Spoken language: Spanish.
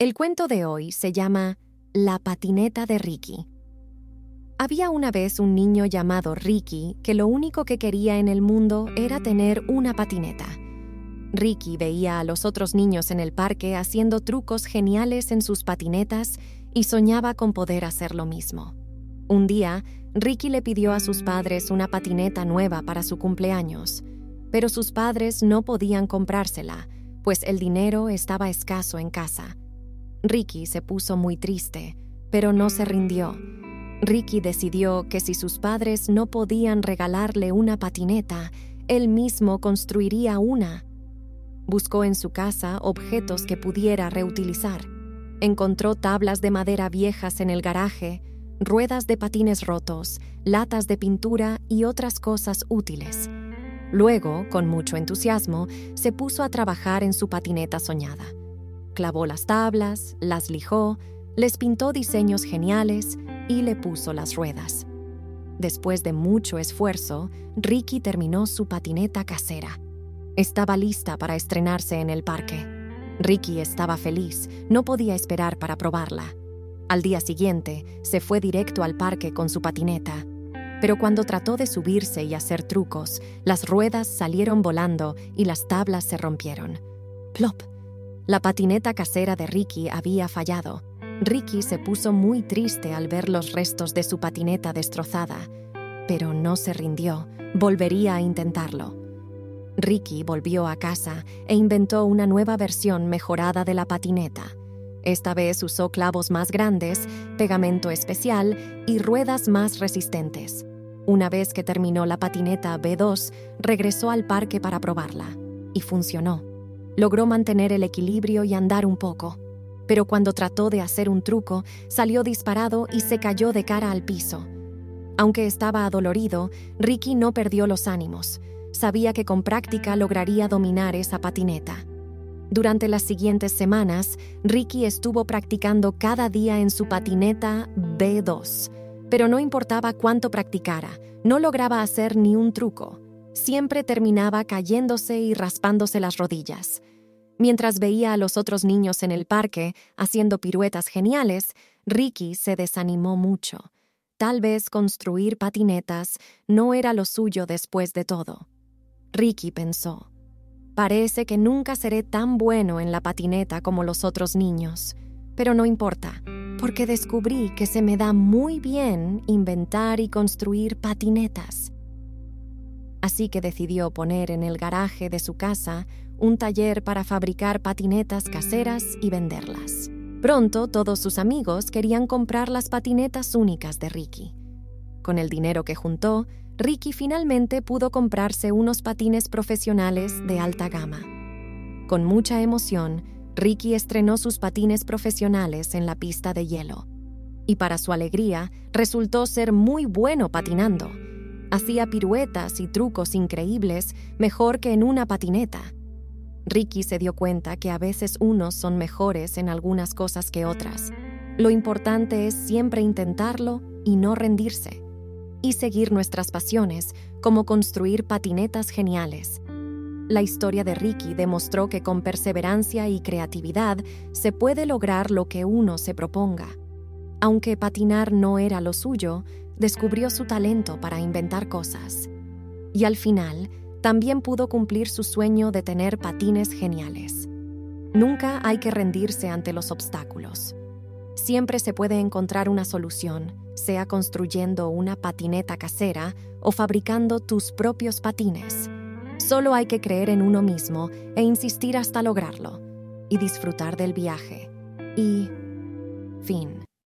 El cuento de hoy se llama La patineta de Ricky. Había una vez un niño llamado Ricky que lo único que quería en el mundo era tener una patineta. Ricky veía a los otros niños en el parque haciendo trucos geniales en sus patinetas y soñaba con poder hacer lo mismo. Un día, Ricky le pidió a sus padres una patineta nueva para su cumpleaños, pero sus padres no podían comprársela, pues el dinero estaba escaso en casa. Ricky se puso muy triste, pero no se rindió. Ricky decidió que si sus padres no podían regalarle una patineta, él mismo construiría una. Buscó en su casa objetos que pudiera reutilizar. Encontró tablas de madera viejas en el garaje, ruedas de patines rotos, latas de pintura y otras cosas útiles. Luego, con mucho entusiasmo, se puso a trabajar en su patineta soñada clavó las tablas, las lijó, les pintó diseños geniales y le puso las ruedas. Después de mucho esfuerzo, Ricky terminó su patineta casera. Estaba lista para estrenarse en el parque. Ricky estaba feliz, no podía esperar para probarla. Al día siguiente, se fue directo al parque con su patineta. Pero cuando trató de subirse y hacer trucos, las ruedas salieron volando y las tablas se rompieron. ¡Plop! La patineta casera de Ricky había fallado. Ricky se puso muy triste al ver los restos de su patineta destrozada, pero no se rindió, volvería a intentarlo. Ricky volvió a casa e inventó una nueva versión mejorada de la patineta. Esta vez usó clavos más grandes, pegamento especial y ruedas más resistentes. Una vez que terminó la patineta B2, regresó al parque para probarla. Y funcionó. Logró mantener el equilibrio y andar un poco, pero cuando trató de hacer un truco, salió disparado y se cayó de cara al piso. Aunque estaba adolorido, Ricky no perdió los ánimos. Sabía que con práctica lograría dominar esa patineta. Durante las siguientes semanas, Ricky estuvo practicando cada día en su patineta B2, pero no importaba cuánto practicara, no lograba hacer ni un truco. Siempre terminaba cayéndose y raspándose las rodillas. Mientras veía a los otros niños en el parque haciendo piruetas geniales, Ricky se desanimó mucho. Tal vez construir patinetas no era lo suyo después de todo. Ricky pensó, parece que nunca seré tan bueno en la patineta como los otros niños, pero no importa, porque descubrí que se me da muy bien inventar y construir patinetas así que decidió poner en el garaje de su casa un taller para fabricar patinetas caseras y venderlas. Pronto todos sus amigos querían comprar las patinetas únicas de Ricky. Con el dinero que juntó, Ricky finalmente pudo comprarse unos patines profesionales de alta gama. Con mucha emoción, Ricky estrenó sus patines profesionales en la pista de hielo. Y para su alegría, resultó ser muy bueno patinando Hacía piruetas y trucos increíbles mejor que en una patineta. Ricky se dio cuenta que a veces unos son mejores en algunas cosas que otras. Lo importante es siempre intentarlo y no rendirse. Y seguir nuestras pasiones, como construir patinetas geniales. La historia de Ricky demostró que con perseverancia y creatividad se puede lograr lo que uno se proponga. Aunque patinar no era lo suyo, descubrió su talento para inventar cosas. Y al final, también pudo cumplir su sueño de tener patines geniales. Nunca hay que rendirse ante los obstáculos. Siempre se puede encontrar una solución, sea construyendo una patineta casera o fabricando tus propios patines. Solo hay que creer en uno mismo e insistir hasta lograrlo, y disfrutar del viaje. Y fin.